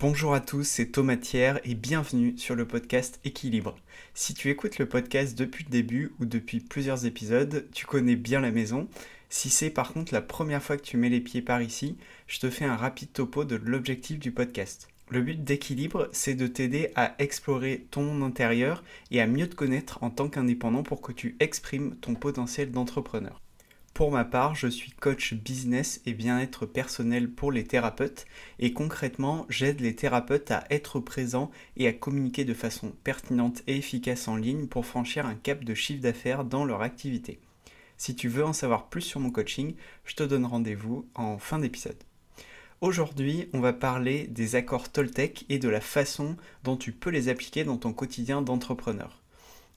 Bonjour à tous, c'est Thomas Thiers et bienvenue sur le podcast Équilibre. Si tu écoutes le podcast depuis le début ou depuis plusieurs épisodes, tu connais bien la maison. Si c'est par contre la première fois que tu mets les pieds par ici, je te fais un rapide topo de l'objectif du podcast. Le but d'équilibre, c'est de t'aider à explorer ton intérieur et à mieux te connaître en tant qu'indépendant pour que tu exprimes ton potentiel d'entrepreneur. Pour ma part, je suis coach business et bien-être personnel pour les thérapeutes et concrètement, j'aide les thérapeutes à être présents et à communiquer de façon pertinente et efficace en ligne pour franchir un cap de chiffre d'affaires dans leur activité. Si tu veux en savoir plus sur mon coaching, je te donne rendez-vous en fin d'épisode. Aujourd'hui, on va parler des accords Toltec et de la façon dont tu peux les appliquer dans ton quotidien d'entrepreneur.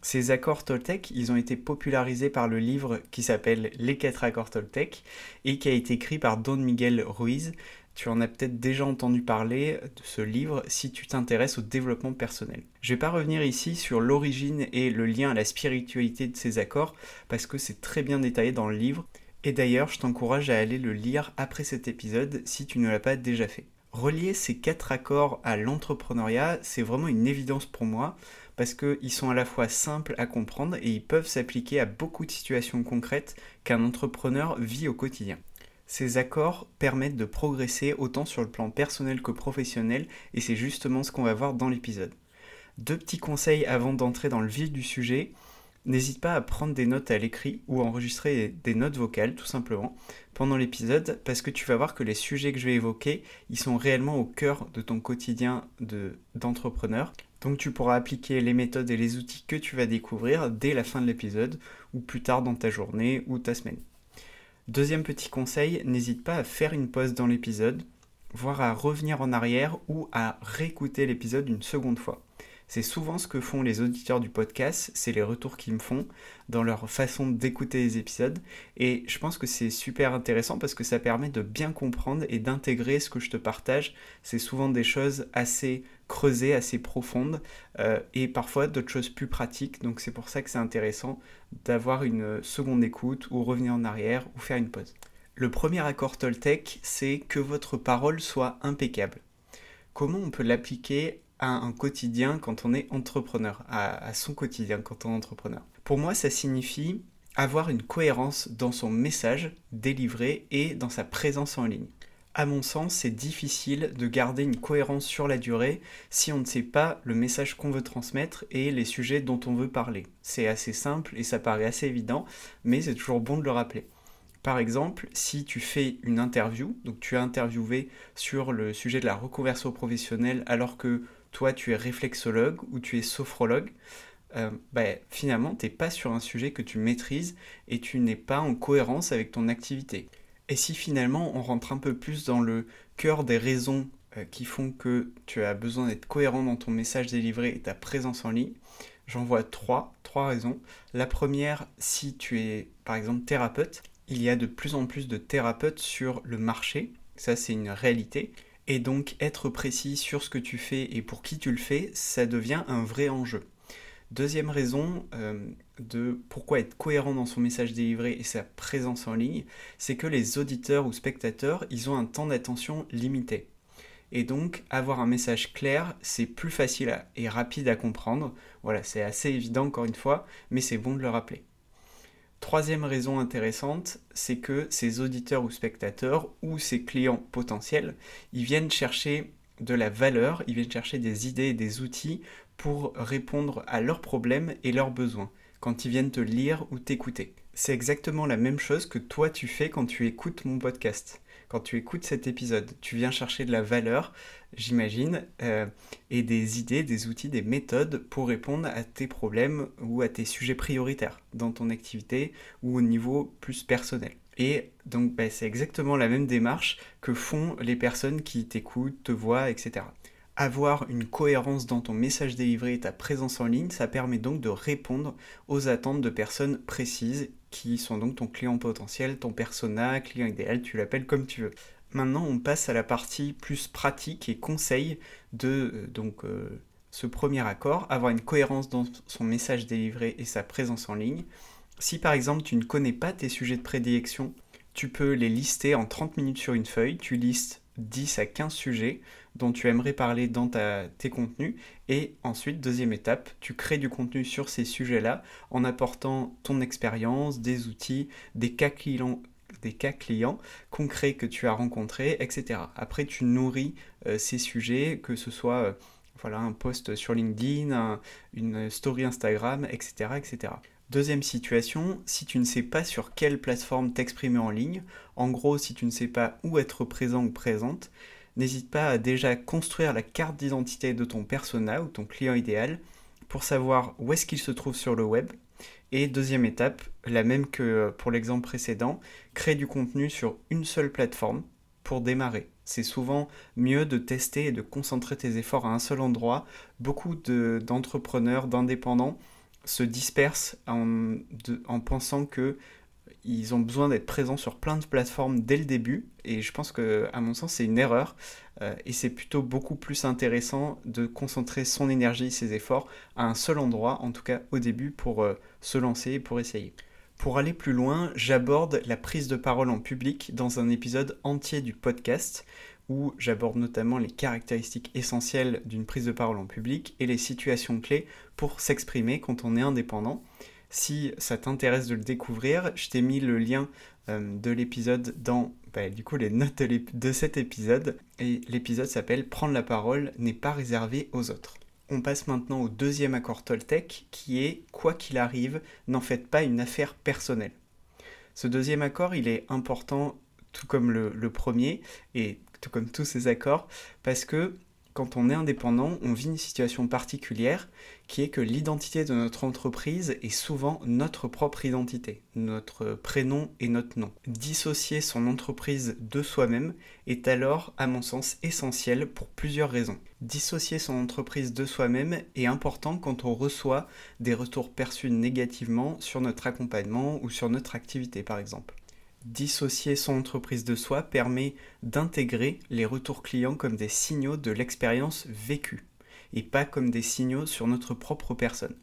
Ces accords Toltec, ils ont été popularisés par le livre qui s'appelle Les quatre accords Toltec et qui a été écrit par Don Miguel Ruiz. Tu en as peut-être déjà entendu parler de ce livre si tu t'intéresses au développement personnel. Je ne vais pas revenir ici sur l'origine et le lien à la spiritualité de ces accords parce que c'est très bien détaillé dans le livre. Et d'ailleurs, je t'encourage à aller le lire après cet épisode si tu ne l'as pas déjà fait. Relier ces quatre accords à l'entrepreneuriat, c'est vraiment une évidence pour moi parce qu'ils sont à la fois simples à comprendre et ils peuvent s'appliquer à beaucoup de situations concrètes qu'un entrepreneur vit au quotidien. Ces accords permettent de progresser autant sur le plan personnel que professionnel et c'est justement ce qu'on va voir dans l'épisode. Deux petits conseils avant d'entrer dans le vif du sujet. N'hésite pas à prendre des notes à l'écrit ou à enregistrer des notes vocales tout simplement pendant l'épisode parce que tu vas voir que les sujets que je vais évoquer, ils sont réellement au cœur de ton quotidien d'entrepreneur. Donc tu pourras appliquer les méthodes et les outils que tu vas découvrir dès la fin de l'épisode ou plus tard dans ta journée ou ta semaine. Deuxième petit conseil, n'hésite pas à faire une pause dans l'épisode, voire à revenir en arrière ou à réécouter l'épisode une seconde fois. C'est souvent ce que font les auditeurs du podcast, c'est les retours qu'ils me font dans leur façon d'écouter les épisodes. Et je pense que c'est super intéressant parce que ça permet de bien comprendre et d'intégrer ce que je te partage. C'est souvent des choses assez creusées, assez profondes euh, et parfois d'autres choses plus pratiques. Donc c'est pour ça que c'est intéressant d'avoir une seconde écoute ou revenir en arrière ou faire une pause. Le premier accord Toltec, c'est que votre parole soit impeccable. Comment on peut l'appliquer à un quotidien quand on est entrepreneur, à, son quotidien quand on est entrepreneur. Pour moi, ça signifie avoir une cohérence dans son message délivré et dans sa présence en ligne. À mon sens, c'est difficile de garder une cohérence sur la durée si on ne sait pas le message qu'on veut transmettre et les sujets dont on veut parler. C'est assez simple et ça paraît assez évident, mais c'est toujours bon de le rappeler. Par exemple, si tu fais une interview, donc tu as interviewé sur le sujet de la reconversion professionnelle alors que toi tu es réflexologue ou tu es sophrologue, euh, bah, finalement tu n'es pas sur un sujet que tu maîtrises et tu n'es pas en cohérence avec ton activité. Et si finalement on rentre un peu plus dans le cœur des raisons euh, qui font que tu as besoin d'être cohérent dans ton message délivré et ta présence en ligne, j'en vois trois, trois raisons. La première, si tu es par exemple thérapeute, il y a de plus en plus de thérapeutes sur le marché, ça c'est une réalité. Et donc être précis sur ce que tu fais et pour qui tu le fais, ça devient un vrai enjeu. Deuxième raison euh, de pourquoi être cohérent dans son message délivré et sa présence en ligne, c'est que les auditeurs ou spectateurs, ils ont un temps d'attention limité. Et donc avoir un message clair, c'est plus facile et rapide à comprendre. Voilà, c'est assez évident encore une fois, mais c'est bon de le rappeler. Troisième raison intéressante, c'est que ces auditeurs ou spectateurs ou ces clients potentiels, ils viennent chercher de la valeur, ils viennent chercher des idées et des outils pour répondre à leurs problèmes et leurs besoins quand ils viennent te lire ou t'écouter. C'est exactement la même chose que toi tu fais quand tu écoutes mon podcast quand tu écoutes cet épisode. Tu viens chercher de la valeur, j'imagine, euh, et des idées, des outils, des méthodes pour répondre à tes problèmes ou à tes sujets prioritaires dans ton activité ou au niveau plus personnel. Et donc bah, c'est exactement la même démarche que font les personnes qui t'écoutent, te voient, etc. Avoir une cohérence dans ton message délivré et ta présence en ligne, ça permet donc de répondre aux attentes de personnes précises qui sont donc ton client potentiel, ton persona, client idéal, tu l'appelles comme tu veux. Maintenant, on passe à la partie plus pratique et conseil de euh, donc euh, ce premier accord, avoir une cohérence dans son message délivré et sa présence en ligne. Si par exemple tu ne connais pas tes sujets de prédilection, tu peux les lister en 30 minutes sur une feuille, tu listes 10 à 15 sujets dont tu aimerais parler dans tes contenus. Et ensuite, deuxième étape, tu crées du contenu sur ces sujets-là en apportant ton expérience, des outils, des cas clients concrets que tu as rencontrés, etc. Après, tu nourris euh, ces sujets, que ce soit euh, un post sur LinkedIn, une story Instagram, etc., etc. Deuxième situation, si tu ne sais pas sur quelle plateforme t'exprimer en ligne, en gros si tu ne sais pas où être présent ou présente, n'hésite pas à déjà construire la carte d'identité de ton persona ou ton client idéal pour savoir où est-ce qu'il se trouve sur le web. Et deuxième étape, la même que pour l'exemple précédent, créer du contenu sur une seule plateforme pour démarrer. C'est souvent mieux de tester et de concentrer tes efforts à un seul endroit. Beaucoup d'entrepreneurs, d'indépendants se dispersent en, en pensant que ils ont besoin d'être présents sur plein de plateformes dès le début et je pense que à mon sens c'est une erreur euh, et c'est plutôt beaucoup plus intéressant de concentrer son énergie, ses efforts à un seul endroit en tout cas au début pour euh, se lancer et pour essayer. Pour aller plus loin, j'aborde la prise de parole en public dans un épisode entier du podcast où j'aborde notamment les caractéristiques essentielles d'une prise de parole en public et les situations clés pour s'exprimer quand on est indépendant. Si ça t'intéresse de le découvrir, je t'ai mis le lien de l'épisode dans bah, du coup les notes de, cet épisode. Et l'épisode s'appelle Prendre la parole n'est pas réservé aux autres. On passe maintenant au deuxième accord Toltec qui est Quoi qu'il arrive, n'en faites pas une affaire personnelle. Ce deuxième accord, il est important tout comme le premier et tout comme tous ces accords parce que quand on est indépendant, on vit une situation particulière qui est que l'identité de notre entreprise est souvent notre propre identité, notre prénom et notre nom. Dissocier son entreprise de soi-même est alors, à mon sens, essentiel pour plusieurs raisons. Dissocier son entreprise de soi-même est important quand on reçoit des retours perçus négativement sur notre accompagnement ou sur notre activité par exemple dissocier son entreprise de soi permet d'intégrer les retours clients comme des signaux de l'expérience vécue et pas comme des signaux sur notre propre personne.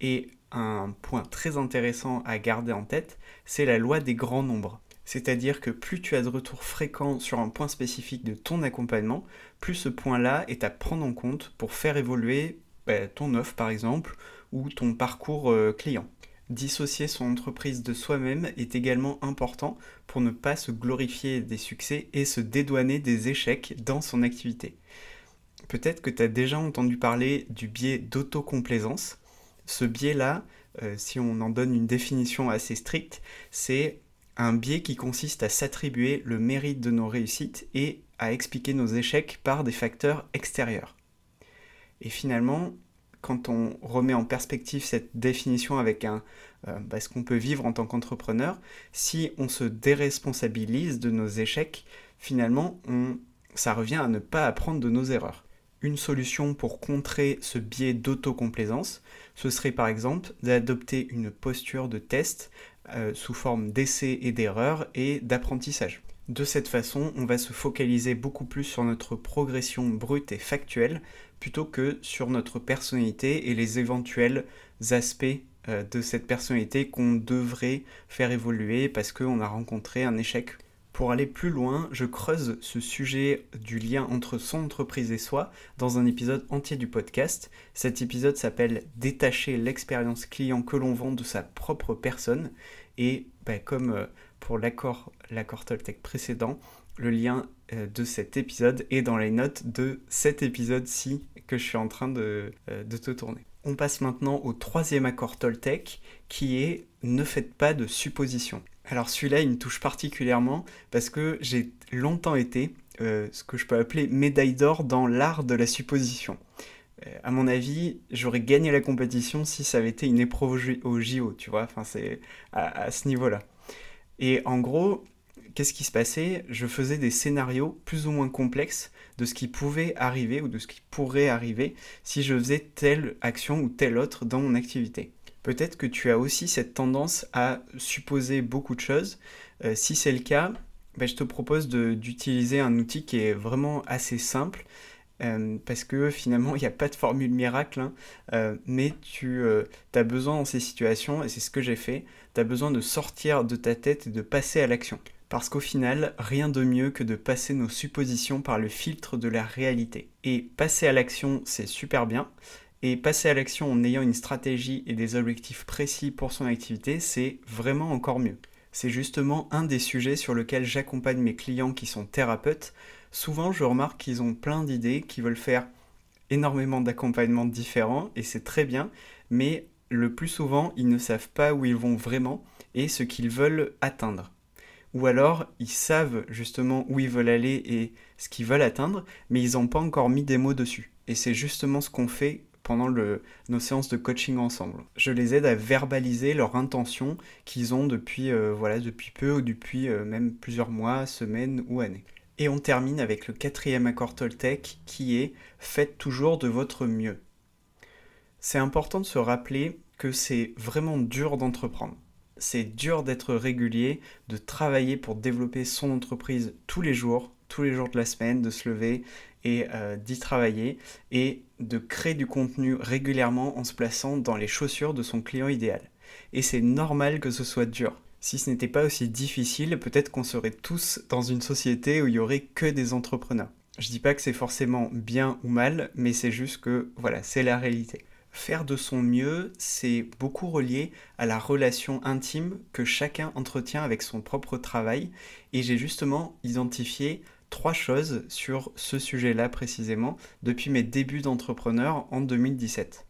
Et un point très intéressant à garder en tête, c'est la loi des grands nombres. C'est-à-dire que plus tu as de retours fréquents sur un point spécifique de ton accompagnement, plus ce point-là est à prendre en compte pour faire évoluer bah, ton offre par exemple ou ton parcours euh, client. Dissocier son entreprise de soi-même est également important pour ne pas se glorifier des succès et se dédouaner des échecs dans son activité. Peut-être que tu as déjà entendu parler du biais d'autocomplaisance. Ce biais-là, euh, si on en donne une définition assez stricte, c'est un biais qui consiste à s'attribuer le mérite de nos réussites et à expliquer nos échecs par des facteurs extérieurs. Et finalement, quand on remet en perspective cette définition avec un, euh, bah, ce qu'on peut vivre en tant qu'entrepreneur, si on se déresponsabilise de nos échecs, finalement, ça revient à ne pas apprendre de nos erreurs. Une solution pour contrer ce biais d'autocomplaisance, ce serait par exemple d'adopter une posture de test euh, sous forme d'essai et d'erreur et d'apprentissage. De cette façon, on va se focaliser beaucoup plus sur notre progression brute et factuelle plutôt que sur notre personnalité et les éventuels aspects euh, de cette personnalité qu'on devrait faire évoluer parce qu'on a rencontré un échec. Pour aller plus loin, je creuse ce sujet du lien entre son entreprise et soi dans un épisode entier du podcast. Cet épisode s'appelle Détacher l'expérience client que l'on vend de sa propre personne. Et bah, comme euh, pour l'accord Toltec précédent, le lien euh, de cet épisode est dans les notes de cet épisode-ci que je suis en train de, euh, de te tourner. On passe maintenant au troisième accord Toltec qui est ne faites pas de suppositions. Alors celui-là, il me touche particulièrement parce que j'ai longtemps été euh, ce que je peux appeler médaille d'or dans l'art de la supposition. à mon avis, j'aurais gagné la compétition si ça avait été une épreuve au JO, tu vois, enfin c'est à ce niveau-là. Et en gros, qu'est-ce qui se passait? Je faisais des scénarios plus ou moins complexes de ce qui pouvait arriver ou de ce qui pourrait arriver si je faisais telle action ou telle autre dans mon activité. Peut-être que tu as aussi cette tendance à supposer beaucoup de choses. Euh, si c'est le cas, ben, je te propose d'utiliser un outil qui est vraiment assez simple. Euh, parce que finalement, il n'y a pas de formule miracle, hein. euh, mais tu as besoin dans ces situations, et c'est ce que j'ai fait, tu as besoin de sortir de ta tête et de passer à l'action. Parce qu'au final, rien de mieux que de passer nos suppositions par le filtre de la réalité. Et passer à l'action, c'est super bien. Et passer à l'action en ayant une stratégie et des objectifs précis pour son activité, c'est vraiment encore mieux. C'est justement un des sujets sur lesquels j'accompagne mes clients qui sont thérapeutes. Souvent, je remarque qu'ils ont plein d'idées, qu'ils veulent faire énormément d'accompagnements différents, et c'est très bien, mais le plus souvent, ils ne savent pas où ils vont vraiment et ce qu'ils veulent atteindre ou alors ils savent justement où ils veulent aller et ce qu'ils veulent atteindre, mais ils n'ont pas encore mis des mots dessus. Et c'est justement ce qu'on fait pendant nos séances de coaching ensemble. Je les aide à verbaliser leur intention qu'ils ont depuis, euh, voilà, depuis peu ou depuis euh, même plusieurs mois, semaines ou années. Et on termine avec le quatrième accord Toltec qui est Faites toujours de votre mieux. C'est important de se rappeler que c'est vraiment dur d'entreprendre c'est dur d'être régulier, de travailler pour développer son entreprise tous les jours, tous les jours de la semaine, de se lever et euh, d'y travailler et de créer du contenu régulièrement en se plaçant dans les chaussures de son client idéal. Et c'est normal que ce soit dur. Si ce n'était pas aussi difficile, peut-être qu'on serait tous dans une société où il y aurait que des entrepreneurs. Je dis pas que c'est forcément bien ou mal, mais c'est juste que voilà, c'est la réalité. Faire de son mieux, c'est beaucoup relié à la relation intime que chacun entretient avec son propre travail. Et j'ai justement identifié trois choses sur ce sujet-là précisément depuis mes débuts d'entrepreneur en 2017.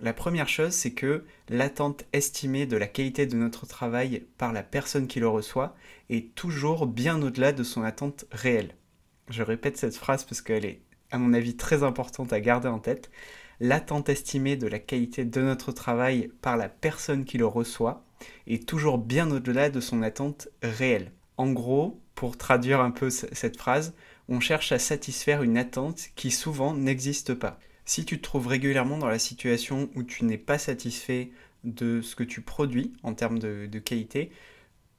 La première chose, c'est que l'attente estimée de la qualité de notre travail par la personne qui le reçoit est toujours bien au-delà de son attente réelle. Je répète cette phrase parce qu'elle est, à mon avis, très importante à garder en tête l'attente estimée de la qualité de notre travail par la personne qui le reçoit est toujours bien au-delà de son attente réelle. En gros, pour traduire un peu cette phrase, on cherche à satisfaire une attente qui souvent n'existe pas. Si tu te trouves régulièrement dans la situation où tu n'es pas satisfait de ce que tu produis en termes de, qualité,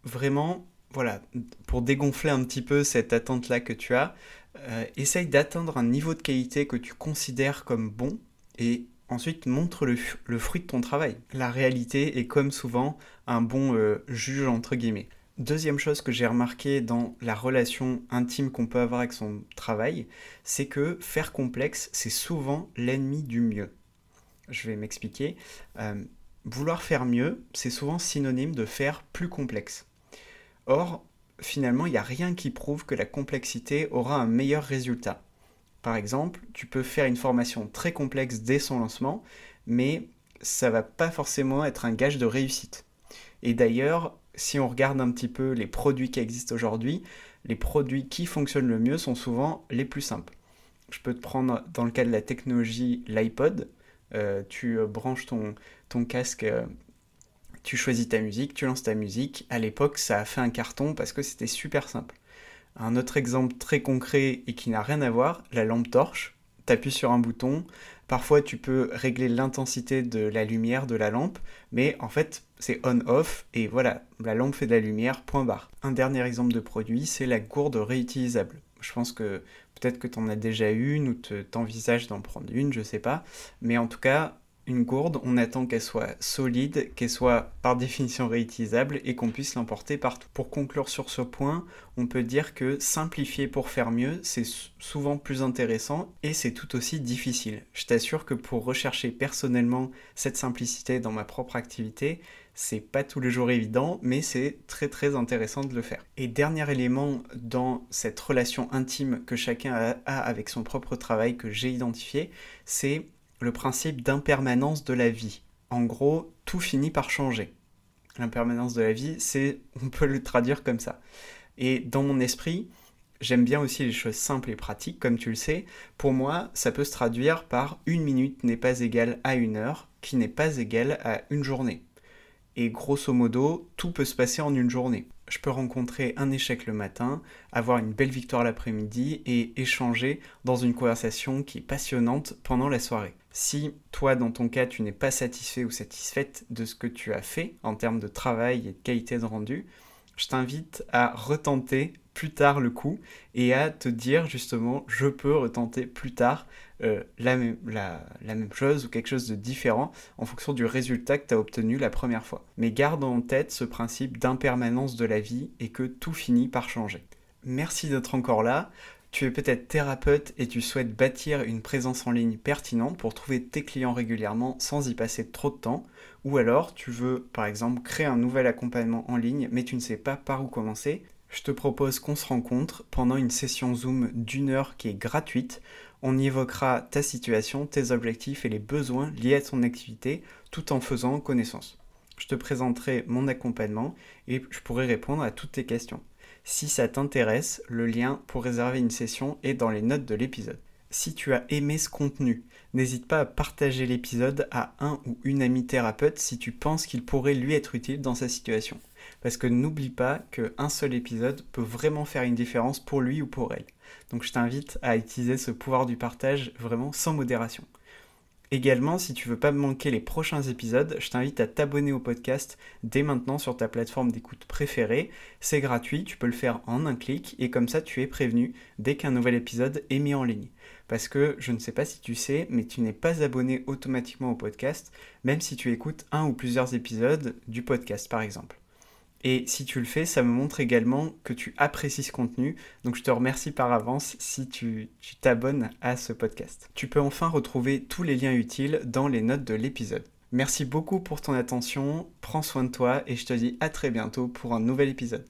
vraiment, voilà, pour dégonfler un petit peu cette attente-là que tu as, euh, essaye d'atteindre un niveau de qualité que tu considères comme bon et ensuite montre le, fruit de ton travail. La réalité est comme souvent un bon euh, juge entre guillemets. Deuxième chose que j'ai remarqué dans la relation intime qu'on peut avoir avec son travail, c'est que faire complexe, c'est souvent l'ennemi du mieux. Je vais m'expliquer. Euh, vouloir faire mieux, c'est souvent synonyme de faire plus complexe. Or, finalement, il n'y a rien qui prouve que la complexité aura un meilleur résultat. Par exemple, tu peux faire une formation très complexe dès son lancement, mais ça va pas forcément être un gage de réussite. Et d'ailleurs, si on regarde un petit peu les produits qui existent aujourd'hui, les produits qui fonctionnent le mieux sont souvent les plus simples. Je peux te prendre dans le cas de la technologie l'iPod. Euh, tu euh, branches ton, ton casque, euh, tu choisis ta musique, tu lances ta musique. À l'époque, ça a fait un carton parce que c'était super simple. Un autre exemple très concret et qui n'a rien à voir, la lampe torche. Tu appuies sur un bouton, parfois tu peux régler l'intensité de la lumière de la lampe, mais en fait c'est on-off et voilà, la lampe fait de la lumière, point barre. Un dernier exemple de produit, c'est la gourde réutilisable. Je pense que peut-être que tu en as déjà une ou t'envisages d'en prendre une, je sais pas, mais en tout cas, une gourde, on attend qu'elle soit solide, qu'elle soit par définition réutilisable et qu'on puisse l'emporter partout. Pour conclure sur ce point, on peut dire que simplifier pour faire mieux, c'est souvent plus intéressant et c'est tout aussi difficile. Je t'assure que pour rechercher personnellement cette simplicité dans ma propre activité, c'est pas tous les jours évident, mais c'est très très intéressant de le faire. Et dernier élément dans cette relation intime que chacun a avec son propre travail que j'ai identifié, c'est le principe d'impermanence de la vie. En gros, tout finit par changer. L'impermanence de la vie, c'est, on peut le traduire comme ça. Et dans mon esprit, j'aime bien aussi les choses simples et pratiques, comme tu le sais. Pour moi, ça peut se traduire par une minute n'est pas égale à une heure, qui n'est pas égale à une journée. Et grosso modo, tout peut se passer en une journée. Je peux rencontrer un échec le matin, avoir une belle victoire l'après-midi et échanger dans une conversation qui est passionnante pendant la soirée. Si toi, dans ton cas, tu n'es pas satisfait ou satisfaite de ce que tu as fait en termes de travail et de qualité de rendu, je t'invite à retenter plus tard le coup et à te dire justement je peux retenter plus tard euh, la, même, la, même chose ou quelque chose de différent en fonction du résultat que tu as obtenu la première fois. Mais garde en tête ce principe d'impermanence de la vie et que tout finit par changer. Merci d'être encore là. Tu es peut-être thérapeute et tu souhaites bâtir une présence en ligne pertinente pour trouver tes clients régulièrement sans y passer trop de temps. Ou alors tu veux par exemple créer un nouvel accompagnement en ligne mais tu ne sais pas par où commencer je te propose qu'on se rencontre pendant une session Zoom d'une heure qui est gratuite. On y évoquera ta situation, tes objectifs et les besoins liés à ton activité tout en faisant connaissance. Je te présenterai mon accompagnement et je pourrai répondre à toutes tes questions. Si ça t'intéresse, le lien pour réserver une session est dans les notes de l'épisode. Si tu as aimé ce contenu, n'hésite pas à partager l'épisode à un ou une amie thérapeute si tu penses qu'il pourrait lui être utile dans sa situation. Parce que n'oublie pas qu'un seul épisode peut vraiment faire une différence pour lui ou pour elle. Donc je t'invite à utiliser ce pouvoir du partage vraiment sans modération. Également, si tu veux pas manquer les prochains épisodes, je t'invite à t'abonner au podcast dès maintenant sur ta plateforme d'écoute préférée. C'est gratuit, tu peux le faire en un clic et comme ça tu es prévenu dès qu'un nouvel épisode est mis en ligne. Parce que je ne sais pas si tu sais, mais tu n'es pas abonné automatiquement au podcast, même si tu écoutes un ou plusieurs épisodes du podcast par exemple. Et si tu le fais, ça me montre également que tu apprécies ce contenu. Donc je te remercie par avance si tu t'abonnes à ce podcast. Tu peux enfin retrouver tous les liens utiles dans les notes de l'épisode. Merci beaucoup pour ton attention, prends soin de toi et je te dis à très bientôt pour un nouvel épisode.